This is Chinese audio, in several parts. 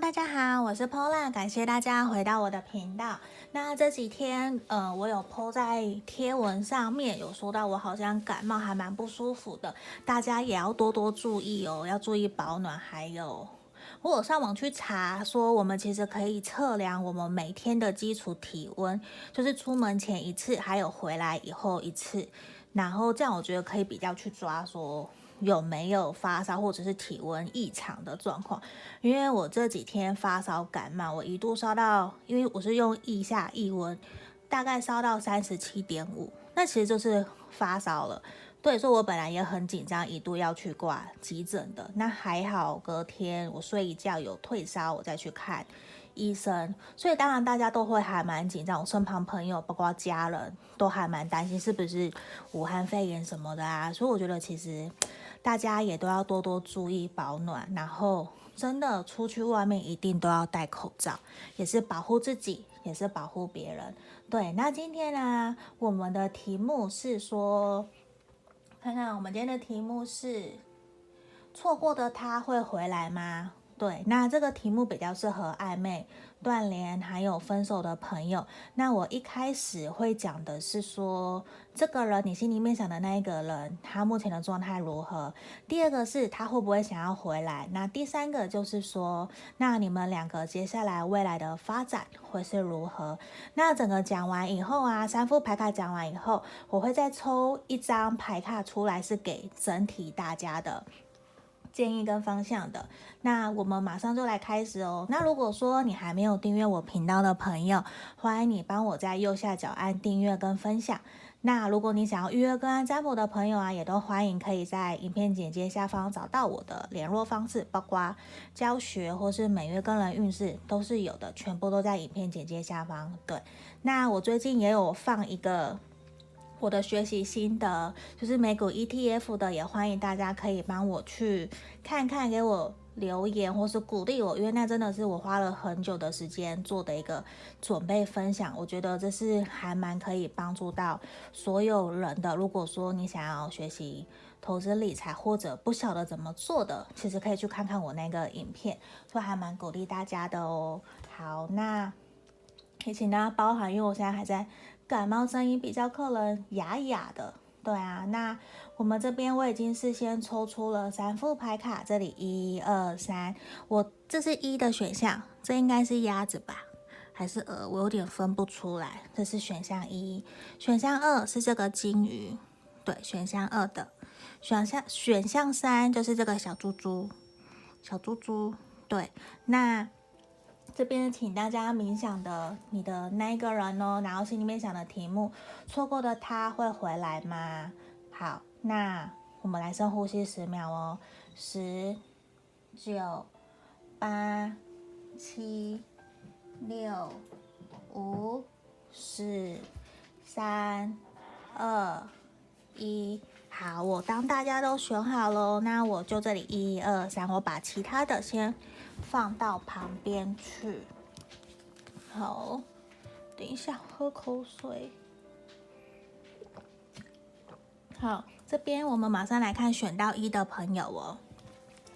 大家好，我是 Pola，感谢大家回到我的频道。那这几天，呃，我有 po 在贴文上面，有说到我好像感冒，还蛮不舒服的，大家也要多多注意哦，要注意保暖。还有，我有上网去查，说我们其实可以测量我们每天的基础体温，就是出门前一次，还有回来以后一次，然后这样我觉得可以比较去抓说。有没有发烧或者是体温异常的状况？因为我这几天发烧感冒，我一度烧到，因为我是用腋下腋温，大概烧到三十七点五，那其实就是发烧了。对，所以我本来也很紧张，一度要去挂急诊的。那还好，隔天我睡一觉有退烧，我再去看医生。所以当然大家都会还蛮紧张，我身旁朋友包括家人都还蛮担心是不是武汉肺炎什么的啊。所以我觉得其实。大家也都要多多注意保暖，然后真的出去外面一定都要戴口罩，也是保护自己，也是保护别人。对，那今天呢，我们的题目是说，看看我们今天的题目是，错过的他会回来吗？对，那这个题目比较适合暧昧、断联还有分手的朋友。那我一开始会讲的是说，这个人你心里面想的那一个人，他目前的状态如何？第二个是他会不会想要回来？那第三个就是说，那你们两个接下来未来的发展会是如何？那整个讲完以后啊，三副牌卡讲完以后，我会再抽一张牌卡出来，是给整体大家的。建议跟方向的，那我们马上就来开始哦。那如果说你还没有订阅我频道的朋友，欢迎你帮我在右下角按订阅跟分享。那如果你想要预约个案占卜的朋友啊，也都欢迎可以在影片简介下方找到我的联络方式，包括教学或是每月个人运势都是有的，全部都在影片简介下方。对，那我最近也有放一个。我的学习心得就是美股 ETF 的，也欢迎大家可以帮我去看看，给我留言或是鼓励我，因为那真的是我花了很久的时间做的一个准备分享。我觉得这是还蛮可以帮助到所有人的。如果说你想要学习投资理财或者不晓得怎么做的，其实可以去看看我那个影片，就还蛮鼓励大家的哦。好，那也请大家包含，因为我现在还在。感冒声音比较客人哑哑的，对啊，那我们这边我已经事先抽出了三副牌卡，这里一二三，我这是一的选项，这应该是鸭子吧，还是鹅？我有点分不出来。这是选项一，选项二是这个金鱼，对，选项二的，选项选项三就是这个小猪猪，小猪猪，对，那。这边请大家冥想的你的那一个人哦，然后心里面想的题目，错过的他会回来吗？好，那我们来深呼吸十秒哦，十、九、八、七、六、五、四、三、二、一。好，我当大家都选好了，那我就这里一二三，我把其他的先。放到旁边去。好，等一下喝口水。好，这边我们马上来看选到一的朋友哦。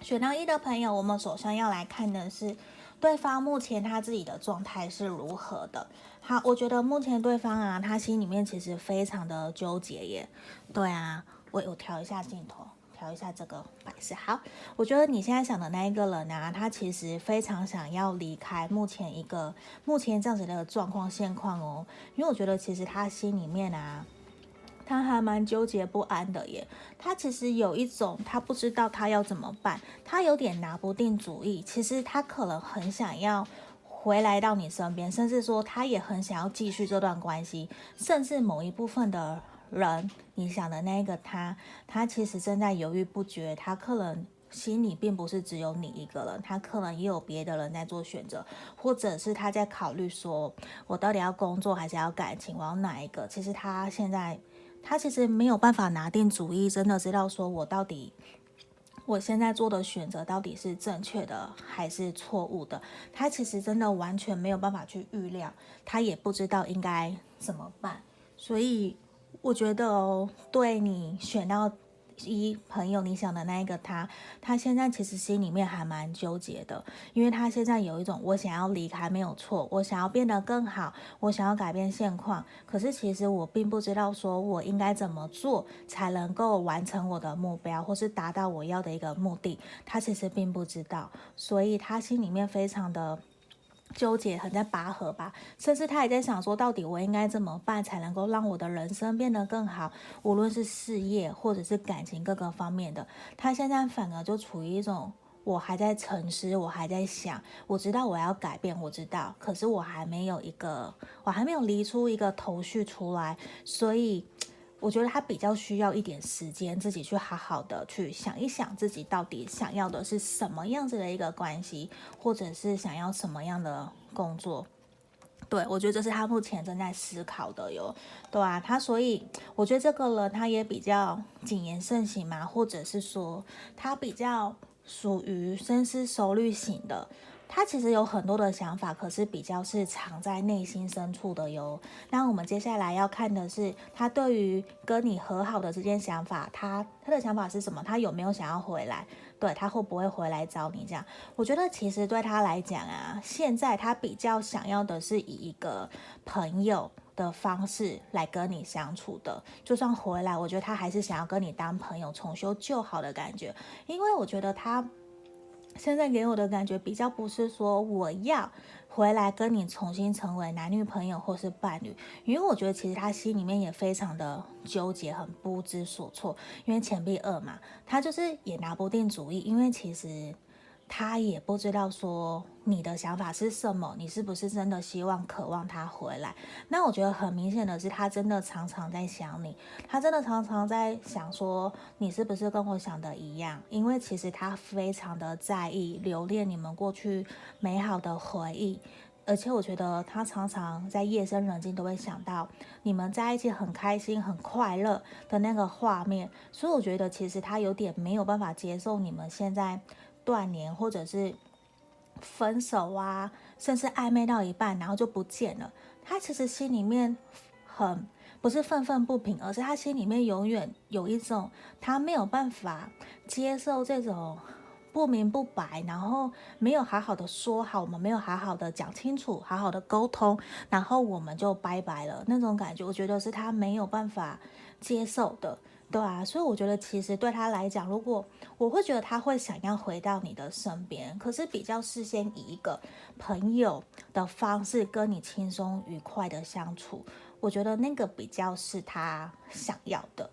选到一的朋友，我们首先要来看的是对方目前他自己的状态是如何的。好，我觉得目前对方啊，他心里面其实非常的纠结耶。对啊，我有调一下镜头。调一下这个摆设。好，我觉得你现在想的那一个人啊，他其实非常想要离开目前一个目前这样子的状况现况哦，因为我觉得其实他心里面啊，他还蛮纠结不安的耶。他其实有一种他不知道他要怎么办，他有点拿不定主意。其实他可能很想要回来到你身边，甚至说他也很想要继续这段关系，甚至某一部分的。人，你想的那个他，他其实正在犹豫不决，他可能心里并不是只有你一个人，他可能也有别的人在做选择，或者是他在考虑说，我到底要工作还是要感情，我要哪一个？其实他现在，他其实没有办法拿定主意，真的知道说我到底，我现在做的选择到底是正确的还是错误的？他其实真的完全没有办法去预料，他也不知道应该怎么办，所以。我觉得哦，对你选到一朋友，你想的那一个他，他现在其实心里面还蛮纠结的，因为他现在有一种我想要离开没有错，我想要变得更好，我想要改变现况，可是其实我并不知道说我应该怎么做才能够完成我的目标，或是达到我要的一个目的，他其实并不知道，所以他心里面非常的。纠结，很在拔河吧，甚至他也在想说，到底我应该怎么办才能够让我的人生变得更好？无论是事业或者是感情各个方面的，他现在反而就处于一种，我还在沉思，我还在想，我知道我要改变，我知道，可是我还没有一个，我还没有离出一个头绪出来，所以。我觉得他比较需要一点时间，自己去好好的去想一想，自己到底想要的是什么样子的一个关系，或者是想要什么样的工作。对，我觉得这是他目前正在思考的哟。对啊，他所以我觉得这个人他也比较谨言慎行嘛，或者是说他比较属于深思熟虑型的。他其实有很多的想法，可是比较是藏在内心深处的哟。那我们接下来要看的是他对于跟你和好的这件想法，他他的想法是什么？他有没有想要回来？对，他会不会回来找你？这样，我觉得其实对他来讲啊，现在他比较想要的是以一个朋友的方式来跟你相处的。就算回来，我觉得他还是想要跟你当朋友，重修旧好的感觉，因为我觉得他。现在给我的感觉比较不是说我要回来跟你重新成为男女朋友或是伴侣，因为我觉得其实他心里面也非常的纠结，很不知所措。因为钱币二嘛，他就是也拿不定主意，因为其实。他也不知道说你的想法是什么，你是不是真的希望、渴望他回来？那我觉得很明显的是，他真的常常在想你，他真的常常在想说你是不是跟我想的一样？因为其实他非常的在意、留恋你们过去美好的回忆，而且我觉得他常常在夜深人静都会想到你们在一起很开心、很快乐的那个画面，所以我觉得其实他有点没有办法接受你们现在。断联，或者是分手啊，甚至暧昧到一半，然后就不见了。他其实心里面很不是愤愤不平，而是他心里面永远有一种他没有办法接受这种不明不白，然后没有好好的说好，我们没有好好的讲清楚，好好的沟通，然后我们就拜拜了那种感觉。我觉得是他没有办法接受的。对啊，所以我觉得其实对他来讲，如果我会觉得他会想要回到你的身边，可是比较事先以一个朋友的方式跟你轻松愉快的相处，我觉得那个比较是他想要的。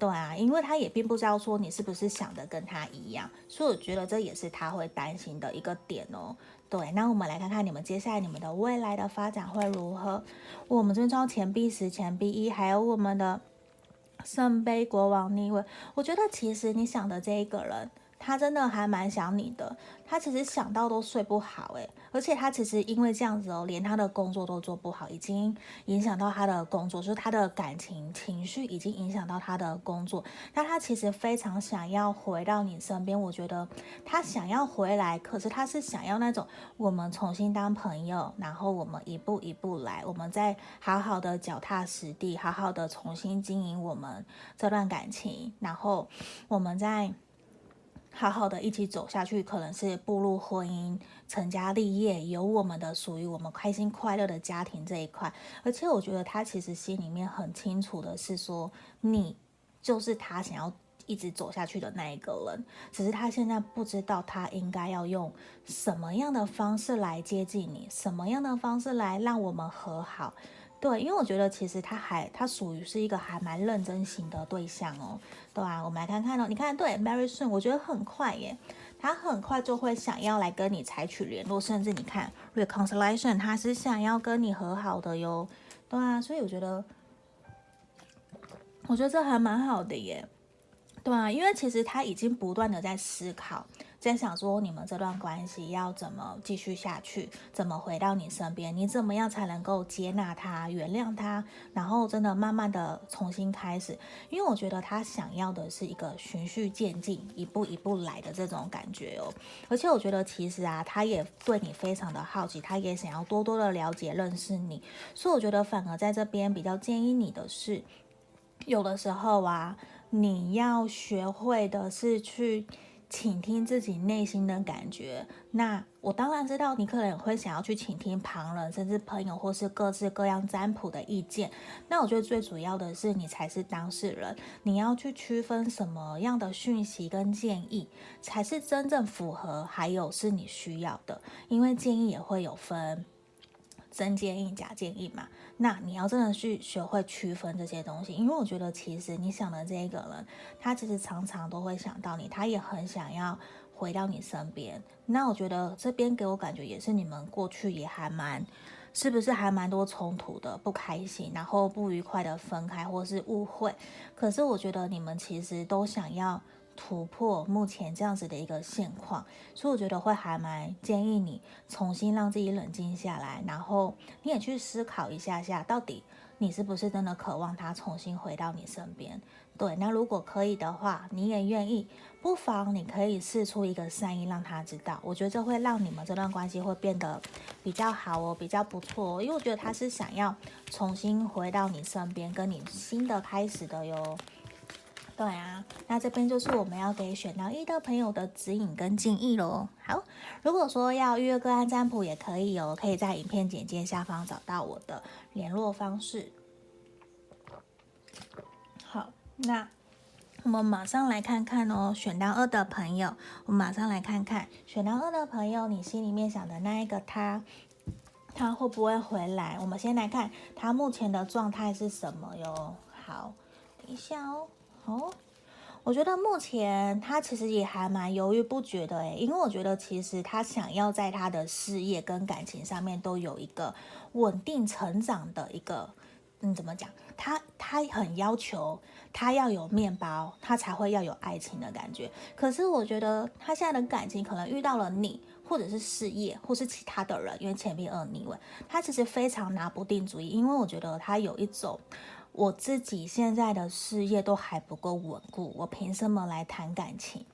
对啊，因为他也并不知道说你是不是想的跟他一样，所以我觉得这也是他会担心的一个点哦。对，那我们来看看你们接下来你们的未来的发展会如何。我们这边抽钱币十、钱币一，还有我们的。圣杯国王逆位，我觉得其实你想的这一个人，他真的还蛮想你的。他其实想到都睡不好，诶，而且他其实因为这样子哦，连他的工作都做不好，已经影响到他的工作，就是他的感情情绪已经影响到他的工作。那他其实非常想要回到你身边，我觉得他想要回来，可是他是想要那种我们重新当朋友，然后我们一步一步来，我们再好好的脚踏实地，好好的重新经营我们这段感情，然后我们再。好好的一起走下去，可能是步入婚姻、成家立业，有我们的属于我们开心快乐的家庭这一块。而且我觉得他其实心里面很清楚的是说，你就是他想要一直走下去的那一个人，只是他现在不知道他应该要用什么样的方式来接近你，什么样的方式来让我们和好。对，因为我觉得其实他还他属于是一个还蛮认真型的对象哦。对啊，我们来看看哦。你看，对，very soon，我觉得很快耶，他很快就会想要来跟你采取联络，甚至你看，reconciliation，他是想要跟你和好的哟。对啊，所以我觉得，我觉得这还蛮好的耶。对啊，因为其实他已经不断的在思考。在想说你们这段关系要怎么继续下去，怎么回到你身边？你怎么样才能够接纳他、原谅他，然后真的慢慢的重新开始？因为我觉得他想要的是一个循序渐进、一步一步来的这种感觉哦。而且我觉得其实啊，他也对你非常的好奇，他也想要多多的了解、认识你。所以我觉得反而在这边比较建议你的是，有的时候啊。你要学会的是去。倾听自己内心的感觉。那我当然知道，你可能会想要去倾听旁人，甚至朋友，或是各式各样占卜的意见。那我觉得最主要的是，你才是当事人，你要去区分什么样的讯息跟建议才是真正符合，还有是你需要的。因为建议也会有分。真建议、假建议嘛，那你要真的去学会区分这些东西，因为我觉得其实你想的这一个人，他其实常常都会想到你，他也很想要回到你身边。那我觉得这边给我感觉也是你们过去也还蛮，是不是还蛮多冲突的、不开心，然后不愉快的分开或是误会。可是我觉得你们其实都想要。突破目前这样子的一个现况，所以我觉得会还蛮建议你重新让自己冷静下来，然后你也去思考一下下，到底你是不是真的渴望他重新回到你身边？对，那如果可以的话，你也愿意，不妨你可以试出一个善意，让他知道。我觉得这会让你们这段关系会变得比较好哦，比较不错哦，因为我觉得他是想要重新回到你身边，跟你新的开始的哟。对啊，那这边就是我们要给选到一的朋友的指引跟建议喽。好，如果说要预约个案占卜也可以哦，可以在影片简介下方找到我的联络方式。好，那我们马上来看看哦，选到二的朋友，我们马上来看看选到二的朋友，你心里面想的那一个他，他会不会回来？我们先来看他目前的状态是什么哟。好，等一下哦。哦，我觉得目前他其实也还蛮犹豫不决的诶，因为我觉得其实他想要在他的事业跟感情上面都有一个稳定成长的一个，嗯，怎么讲？他他很要求他要有面包，他才会要有爱情的感觉。可是我觉得他现在的感情可能遇到了你，或者是事业，或是其他的人，因为前面二逆位，他其实非常拿不定主意，因为我觉得他有一种。我自己现在的事业都还不够稳固，我凭什么来谈感情？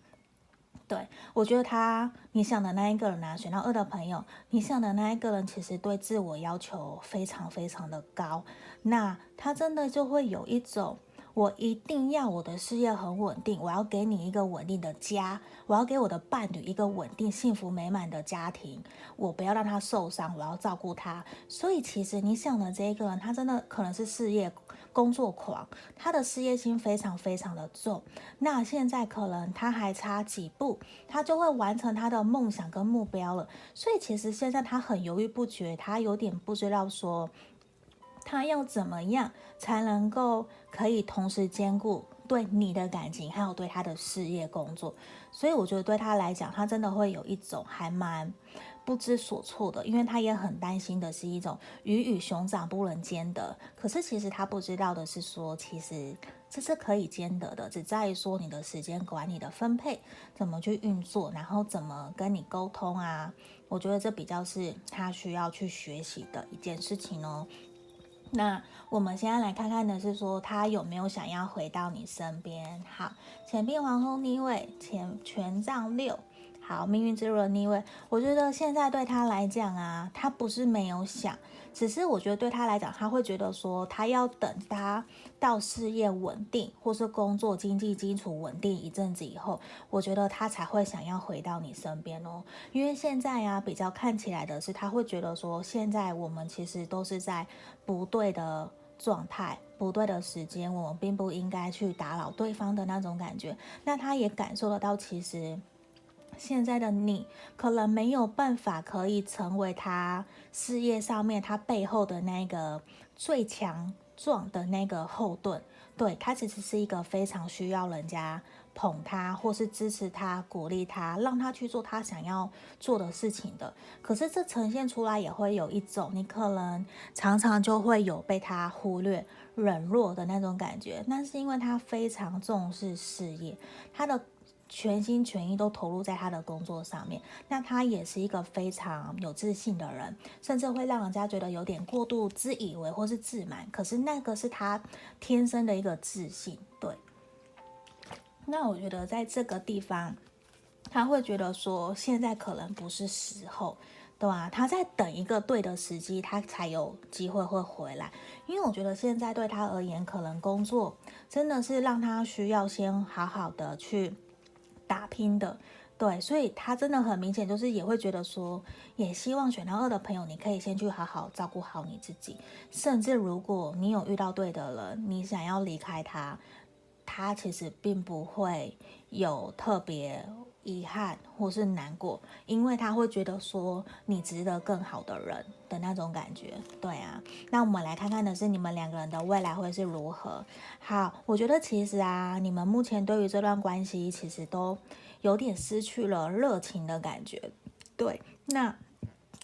对，我觉得他，你想的那一个人啊，选到二的朋友，你想的那一个人其实对自我要求非常非常的高，那他真的就会有一种。我一定要我的事业很稳定，我要给你一个稳定的家，我要给我的伴侣一个稳定、幸福美满的家庭，我不要让他受伤，我要照顾他。所以其实你想的这一个人，他真的可能是事业工作狂，他的事业心非常非常的重。那现在可能他还差几步，他就会完成他的梦想跟目标了。所以其实现在他很犹豫不决，他有点不知道说。他要怎么样才能够可以同时兼顾对你的感情，还有对他的事业工作？所以我觉得对他来讲，他真的会有一种还蛮不知所措的，因为他也很担心的是一种鱼与熊掌不能兼得。可是其实他不知道的是说，其实这是可以兼得的，只在于说你的时间管理的分配怎么去运作，然后怎么跟你沟通啊？我觉得这比较是他需要去学习的一件事情哦。那我们现在来看看的是说，他有没有想要回到你身边？好，钱币皇后逆位，前权杖六，好，命运之轮逆位。我觉得现在对他来讲啊，他不是没有想。只是我觉得对他来讲，他会觉得说，他要等他到事业稳定，或是工作经济基础稳定一阵子以后，我觉得他才会想要回到你身边哦。因为现在啊，比较看起来的是，他会觉得说，现在我们其实都是在不对的状态、不对的时间，我们并不应该去打扰对方的那种感觉。那他也感受得到，其实。现在的你可能没有办法可以成为他事业上面他背后的那个最强壮的那个后盾，对，他其实是一个非常需要人家捧他或是支持他、鼓励他，让他去做他想要做的事情的。可是这呈现出来也会有一种，你可能常常就会有被他忽略、冷落的那种感觉。那是因为他非常重视事业，他的。全心全意都投入在他的工作上面，那他也是一个非常有自信的人，甚至会让人家觉得有点过度自以为或是自满。可是那个是他天生的一个自信，对。那我觉得在这个地方，他会觉得说现在可能不是时候，对吧、啊？他在等一个对的时机，他才有机会会回来。因为我觉得现在对他而言，可能工作真的是让他需要先好好的去打拼的。对，所以他真的很明显，就是也会觉得说，也希望选到二的朋友，你可以先去好好照顾好你自己。甚至如果你有遇到对的人，你想要离开他，他其实并不会有特别。遗憾或是难过，因为他会觉得说你值得更好的人的那种感觉，对啊。那我们来看看的是你们两个人的未来会是如何。好，我觉得其实啊，你们目前对于这段关系其实都有点失去了热情的感觉，对。那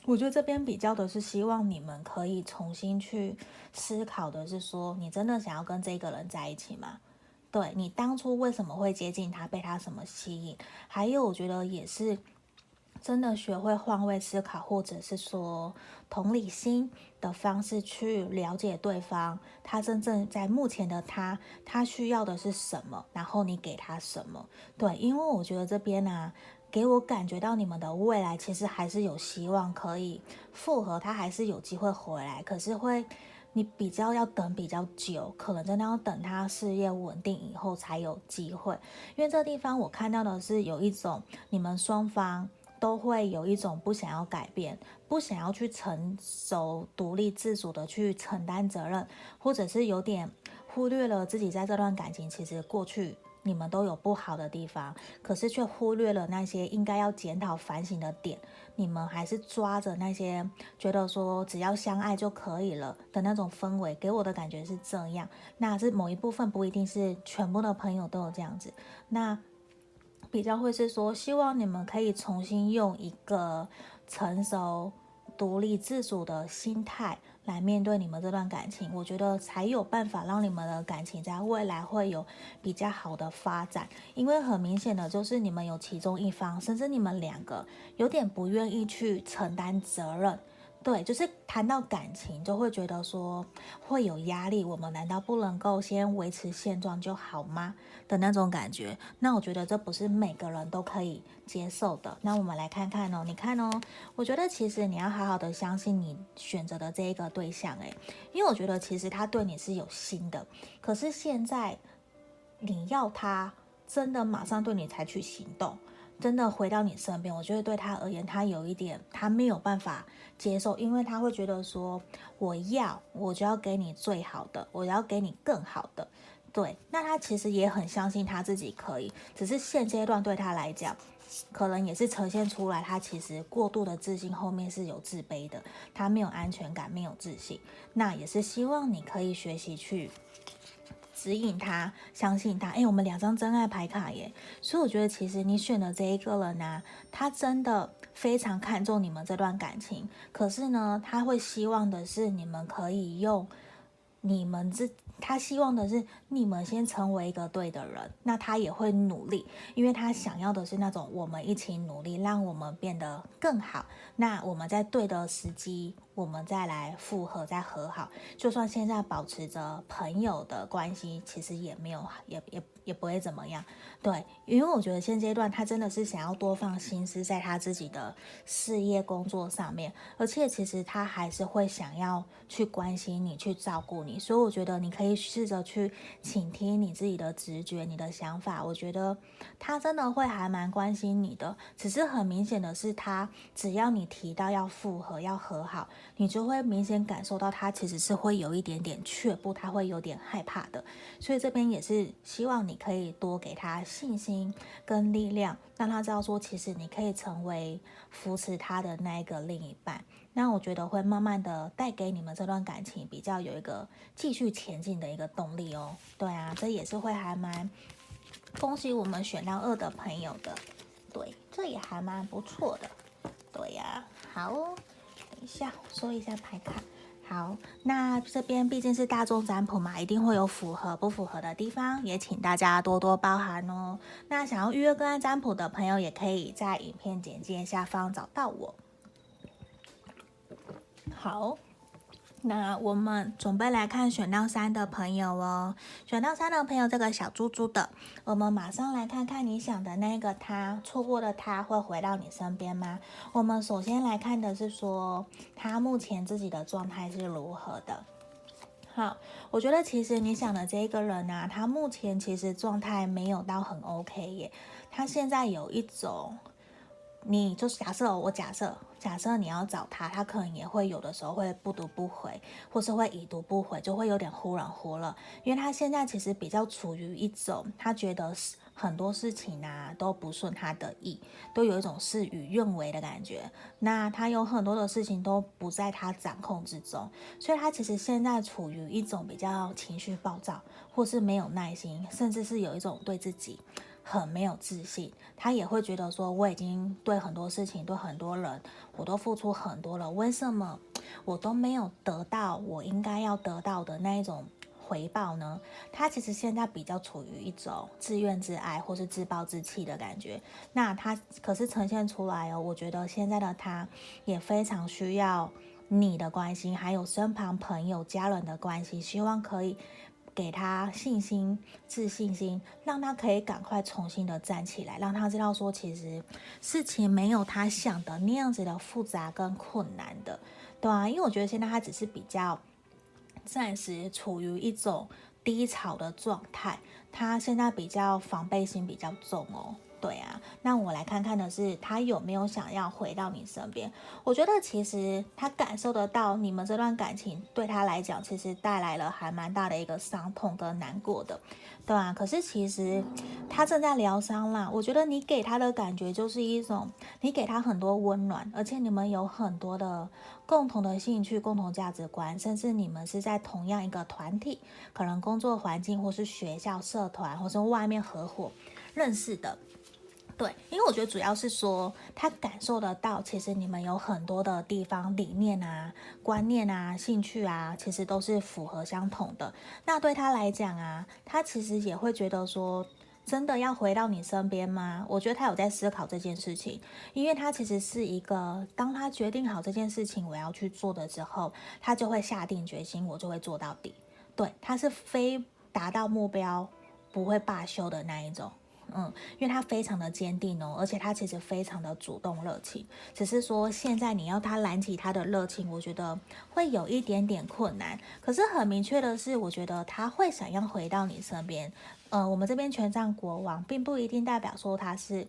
我觉得这边比较的是希望你们可以重新去思考的是说，你真的想要跟这个人在一起吗？对，你当初为什么会接近他，被他什么吸引？还有，我觉得也是真的学会换位思考，或者是说同理心的方式去了解对方，他真正在目前的他，他需要的是什么，然后你给他什么。对，因为我觉得这边呢、给我感觉到你们的未来其实还是有希望可以复合，他还是有机会回来，可是会。你比较要等比较久，可能真的要等他事业稳定以后才有机会。因为这地方我看到的是有一种，你们双方都会有一种不想要改变，不想要去成熟、独立自主的去承担责任，或者是有点忽略了自己在这段感情其实过去。你们都有不好的地方，可是却忽略了那些应该要检讨反省的点。你们还是抓着那些觉得说只要相爱就可以了的那种氛围，给我的感觉是这样。那是某一部分，不一定是全部的朋友都有这样子。那比较会是说，希望你们可以重新用一个成熟、独立自主的心态来面对你们这段感情，我觉得才有办法让你们的感情在未来会有比较好的发展。因为很明显的就是你们有其中一方，甚至你们两个有点不愿意去承担责任。对，就是谈到感情，就会觉得说会有压力。我们难道不能够先维持现状就好吗？的那种感觉。那我觉得这不是每个人都可以接受的。那我们来看看哦，你看哦，我觉得其实你要好好的相信你选择的这一个对象，诶，因为我觉得其实他对你是有心的。可是现在你要他真的马上对你采取行动。真的回到你身边，我觉得对他而言，他有一点他没有办法接受，因为他会觉得说，我要我就要给你最好的，我要给你更好的。对，那他其实也很相信他自己可以，只是现阶段对他来讲，可能也是呈现出来，他其实过度的自信后面是有自卑的，他没有安全感，没有自信。那也是希望你可以学习去。指引他，相信他。诶，我们两张真爱牌卡耶，所以我觉得其实你选的这一个人呢、他真的非常看重你们这段感情。可是呢，他会希望的是你们可以用你们这。他希望的是你们先成为一个对的人，那他也会努力，因为他想要的是那种我们一起努力，让我们变得更好。那我们在对的时机，我们再来复合，再和好。就算现在保持着朋友的关系，其实也没有，也也也不会怎么样。对，因为我觉得现阶段他真的是想要多放心思在他自己的事业工作上面，而且其实他还是会想要去关心你，去照顾你。所以我觉得你可以。试着去倾听你自己的直觉、你的想法，我觉得他真的会还蛮关心你的。只是很明显的是，他只要你提到要复合、要和好，你就会明显感受到他其实是会有一点点却步，他会有点害怕的。所以这边也是希望你可以多给他信心跟力量，让他知道说，其实你可以成为扶持他的那一个另一半。那我觉得会慢慢的带给你们这段感情比较有一个继续前进的一个动力哦。对啊，这也是会还蛮恭喜我们选到二的朋友的。对，这也还蛮不错的。对呀，好哦，一下说一下牌卡。好，那这边毕竟是大众占卜嘛，一定会有符合不符合的地方，也请大家多多包涵哦。那想要预约个案占卜的朋友，也可以在影片简介下方找到我。好，那我们准备来看选到三的朋友哦，选到三的朋友，这个小猪猪的，我们马上来看看你想的那个他错过的他会回到你身边吗？我们首先来看的是说他目前自己的状态是如何的。好，我觉得其实你想的这个人啊，他目前其实状态没有到很 OK 耶，他现在有一种。你就是假设，我假设，假设你要找他，他可能也会有的时候会不读不回，或是会已读不回，就会有点忽冷忽热。因为他现在其实比较处于一种，他觉得很多事情啊都不顺他的意，都有一种事与愿违的感觉。那他有很多的事情都不在他掌控之中，所以他其实现在处于一种比较情绪暴躁，或是没有耐心，甚至是有一种对自己。很没有自信，他也会觉得说，我已经对很多事情、对很多人，我都付出很多了，为什么我都没有得到我应该要得到的那一种回报呢？他其实现在比较处于一种自怨自艾或是自暴自弃的感觉。那他可是呈现出来哦，我觉得现在的他也非常需要你的关心，还有身旁朋友、家人的关心，希望可以。给他信心、自信心，让他可以赶快重新的站起来，让他知道说，其实事情没有他想的那样子的复杂跟困难的，对啊，因为我觉得现在他只是比较暂时处于一种低潮的状态，他现在比较防备心比较重哦。对啊，那我来看看的是他有没有想要回到你身边。我觉得其实他感受得到你们这段感情对他来讲，其实带来了还蛮大的一个伤痛跟难过的，对啊，可是其实他正在疗伤啦。我觉得你给他的感觉就是一种，你给他很多温暖，而且你们有很多的共同的兴趣、共同价值观，甚至你们是在同样一个团体，可能工作环境或是学校社团，或是外面合伙认识的。对，因为我觉得主要是说，他感受得到，其实你们有很多的地方、理念啊、观念啊、兴趣啊，其实都是符合相同的。那对他来讲啊，他其实也会觉得说，真的要回到你身边吗？我觉得他有在思考这件事情，因为他其实是一个，当他决定好这件事情我要去做的时候，他就会下定决心，我就会做到底。对，他是非达到目标不会罢休的那一种。嗯，因为他非常的坚定哦，而且他其实非常的主动热情，只是说现在你要他燃起他的热情，我觉得会有一点点困难。可是很明确的是，我觉得他会想要回到你身边。呃，我们这边权杖国王并不一定代表说他是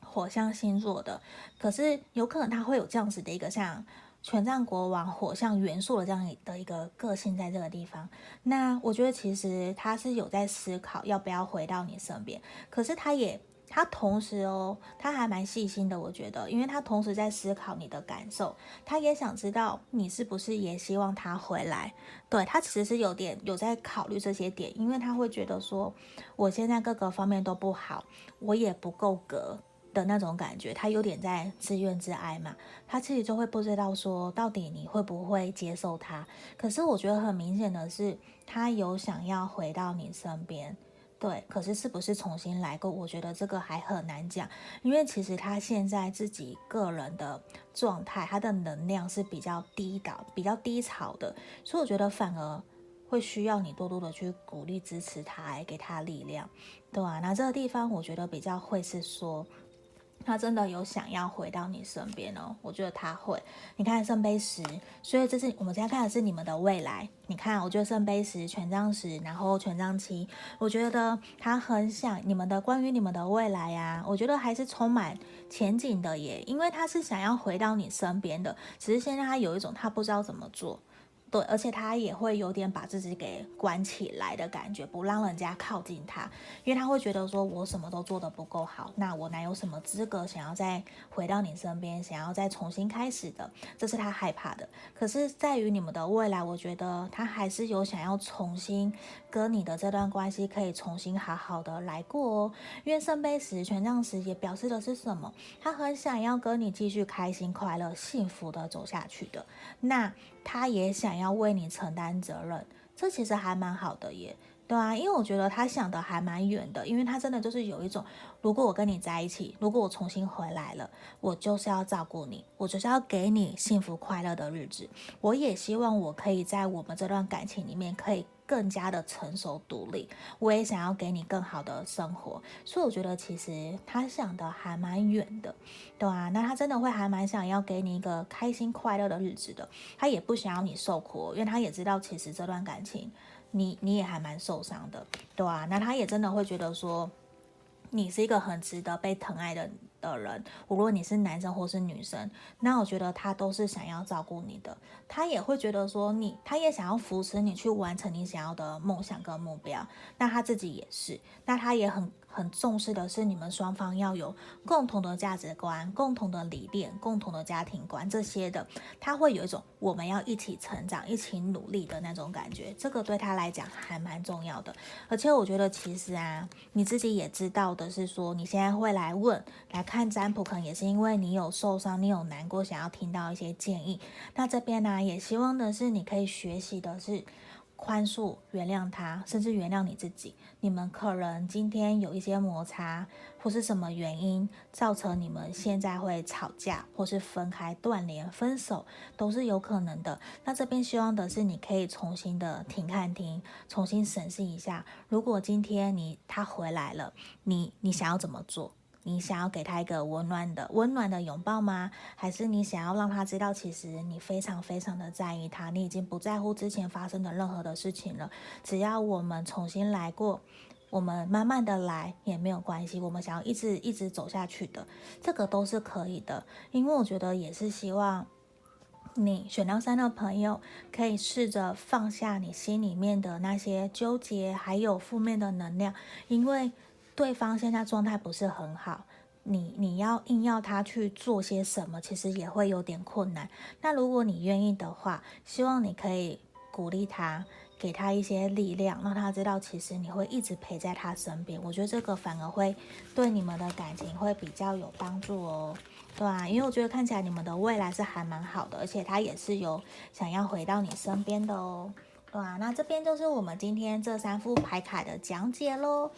火象星座的，可是有可能他会有这样子的一个像。权杖国王火象元素的这样的一个个性在这个地方，那我觉得其实他是有在思考要不要回到你身边，可是他也他同时哦，他还蛮细心的，我觉得，因为他同时在思考你的感受，他也想知道你是不是也希望他回来，对，他其实是有点有在考虑这些点，因为他会觉得说我现在各个方面都不好，我也不够格。的那种感觉，他有点在自怨自艾嘛，他自己就会不知道说到底你会不会接受他。可是我觉得很明显的是，他有想要回到你身边，对。可是是不是重新来过？我觉得这个还很难讲，因为其实他现在自己个人的状态，他的能量是比较低倒、比较低潮的，所以我觉得反而会需要你多多的去鼓励、支持他，来给他力量，对吧？那这个地方我觉得比较会是说。他真的有想要回到你身边哦，我觉得他会。你看圣杯十，所以这是我们现在看的是你们的未来。你看，我觉得圣杯十、权杖十，然后权杖七，我觉得他很想你们的关于你们的未来呀，我觉得还是充满前景的耶，因为他是想要回到你身边的，只是现在他有一种他不知道怎么做。对，而且他也会有点把自己给关起来的感觉，不让人家靠近他，因为他会觉得说，我什么都做得不够好，那我哪有什么资格想要再回到你身边，想要再重新开始的？这是他害怕的。可是，在于你们的未来，我觉得他还是有想要重新跟你的这段关系可以重新好好的来过哦。因为圣杯十、权杖十也表示的是什么？他很想要跟你继续开心、快乐、幸福的走下去的。那他也想要。为你承担责任，这其实还蛮好的耶。对啊，因为我觉得他想的还蛮远的，因为他真的就是有一种，如果我跟你在一起，如果我重新回来了，我就是要照顾你，我就是要给你幸福快乐的日子。我也希望我可以在我们这段感情里面可以更加的成熟独立，我也想要给你更好的生活。所以我觉得其实他想的还蛮远的，对啊，那他真的会还蛮想要给你一个开心快乐的日子的，他也不想要你受苦，因为他也知道其实这段感情。你你也还蛮受伤的，对啊，那他也真的会觉得说，你是一个很值得被疼爱的的人，无论你是男生或是女生，那我觉得他都是想要照顾你的。他也会觉得说你，他也想要扶持你去完成你想要的梦想跟目标。那他自己也是，那他也很。很重视的是你们双方要有共同的价值观、共同的理念、共同的家庭观这些的，他会有一种我们要一起成长、一起努力的那种感觉。这个对他来讲还蛮重要的。而且我觉得其实啊，你自己也知道的是说，你现在会来问来看占卜，可能也是因为你有受伤、你有难过，想要听到一些建议。那这边呢、也希望的是你可以学习的是。宽恕、原谅他，甚至原谅你自己。你们可能今天有一些摩擦，或是什么原因造成你们现在会吵架，或是分开、断联、分手，都是有可能的。那这边希望的是，你可以重新的停看听，重新审视一下。如果今天你他回来了，你你想要怎么做？你想要给他一个温暖的、温暖的拥抱吗？还是你想要让他知道，其实你非常非常的在意他，你已经不在乎之前发生的任何的事情了。只要我们重新来过，我们慢慢的来也没有关系。我们想要一直一直走下去的，这个都是可以的。因为我觉得也是希望你选到三的朋友可以试着放下你心里面的那些纠结，还有负面的能量，因为。对方现在状态不是很好，你你要硬要他去做些什么，其实也会有点困难。那如果你愿意的话，希望你可以鼓励他，给他一些力量，让他知道其实你会一直陪在他身边。我觉得这个反而会对你们的感情会比较有帮助哦，对啊，因为我觉得看起来你们的未来是还蛮好的，而且他也是有想要回到你身边的哦，对啊，那这边就是我们今天这三副牌卡的讲解喽。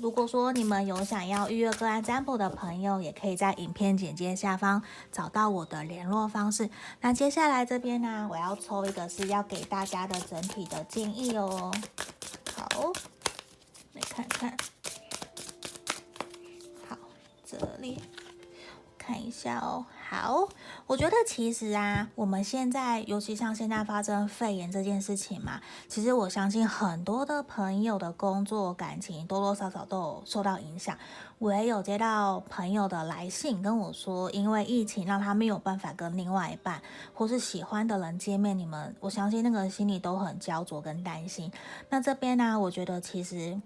如果说你们有想要预约个案占卜的朋友，也可以在影片简介下方找到我的联络方式。那接下来这边呢，我要抽一个是要给大家的整体的建议哦。好，来看看。好，这里看一下哦。好，我觉得其实啊，我们现在尤其像现在发生肺炎这件事情嘛，其实我相信很多的朋友的工作、感情多多少少都有受到影响。我也有接到朋友的来信跟我说，因为疫情让他没有办法跟另外一半或是喜欢的人见面。你们，我相信那个心里都很焦灼跟担心。那这边呢、我觉得其实。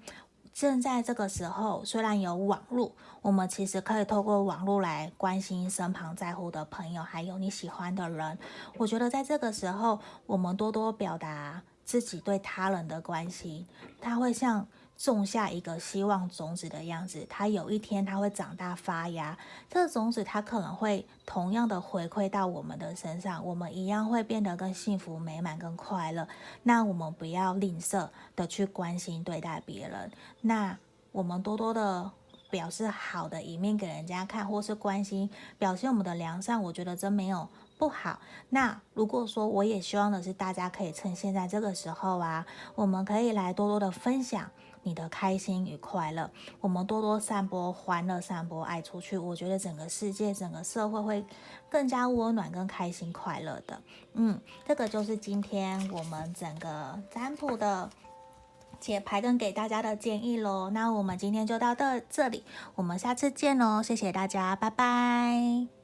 正在这个时候，虽然有网络，我们其实可以透过网络来关心身旁在乎的朋友，还有你喜欢的人。我觉得在这个时候，我们多多表达自己对他人的关心，他会像。种下一个希望种子的样子，它有一天它会长大发芽。这个种子它可能会同样的回馈到我们的身上，我们一样会变得更幸福、美满、更快乐。那我们不要吝啬的去关心对待别人，那我们多多的表示好的一面给人家看，或是关心，表现我们的良善，我觉得真没有不好。那如果说我也希望的是大家可以趁现在这个时候啊，我们可以来多多的分享。你的开心与快乐，我们多多散播欢乐，散播爱出去。我觉得整个世界、整个社会会更加温暖、更开心、快乐的。嗯，这个就是今天我们整个占卜的解牌跟给大家的建议喽。那我们今天就到这这里，我们下次见喽，谢谢大家，拜拜。